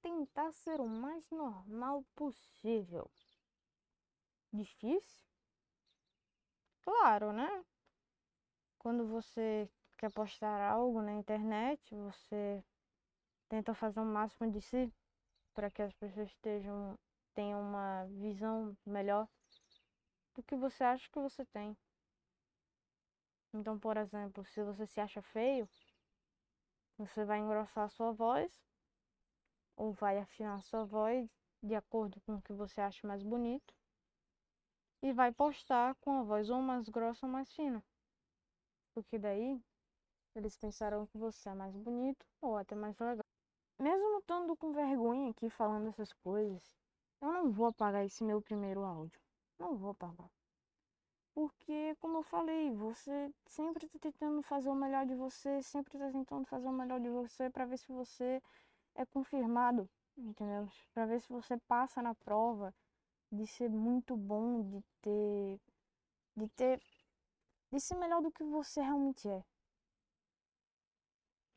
Tentar ser o mais normal possível. Difícil? Claro, né? Quando você quer postar algo na internet, você tenta fazer o máximo de si para que as pessoas estejam tenham uma visão melhor do que você acha que você tem. Então, por exemplo, se você se acha feio, você vai engrossar a sua voz ou vai afinar a sua voz de acordo com o que você acha mais bonito e vai postar com a voz ou mais grossa ou mais fina. Porque daí eles pensarão que você é mais bonito ou até mais legal. Mesmo estando com vergonha aqui falando essas coisas, eu não vou apagar esse meu primeiro áudio. Não vou apagar. Porque, como eu falei, você sempre está tentando fazer o melhor de você, sempre está tentando fazer o melhor de você para ver se você é confirmado, entendeu? Para ver se você passa na prova de ser muito bom, de ter de ter de ser melhor do que você realmente é.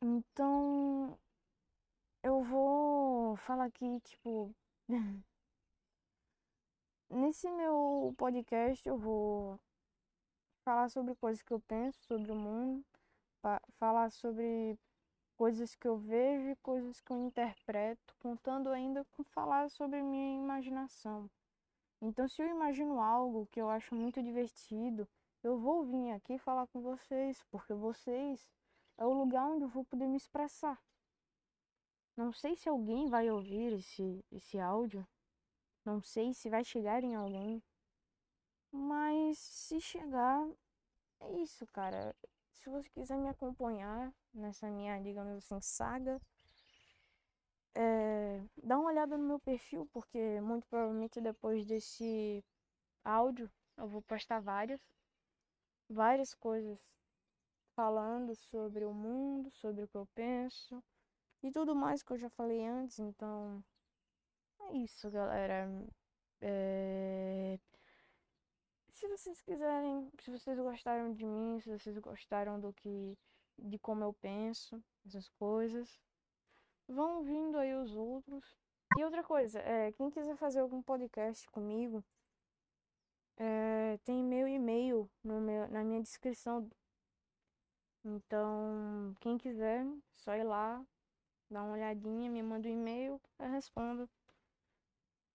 Então, eu vou falar aqui, tipo, nesse meu podcast eu vou falar sobre coisas que eu penso sobre o mundo, falar sobre coisas que eu vejo e coisas que eu interpreto, contando ainda com falar sobre minha imaginação. Então, se eu imagino algo que eu acho muito divertido, eu vou vir aqui falar com vocês, porque vocês é o lugar onde eu vou poder me expressar. Não sei se alguém vai ouvir esse, esse áudio, não sei se vai chegar em alguém, mas se chegar, é isso, cara. Se você quiser me acompanhar nessa minha, digamos assim, saga, é, dá uma olhada no meu perfil, porque muito provavelmente depois desse áudio eu vou postar várias, várias coisas falando sobre o mundo, sobre o que eu penso e tudo mais que eu já falei antes. Então, é isso, galera. É... Se vocês quiserem, se vocês gostaram de mim, se vocês gostaram do que, de como eu penso, essas coisas, vão vindo aí os outros. E outra coisa, é, quem quiser fazer algum podcast comigo, é, tem meu e-mail no meu, na minha descrição. Então, quem quiser, só ir lá, dá uma olhadinha, me manda um e-mail, eu respondo.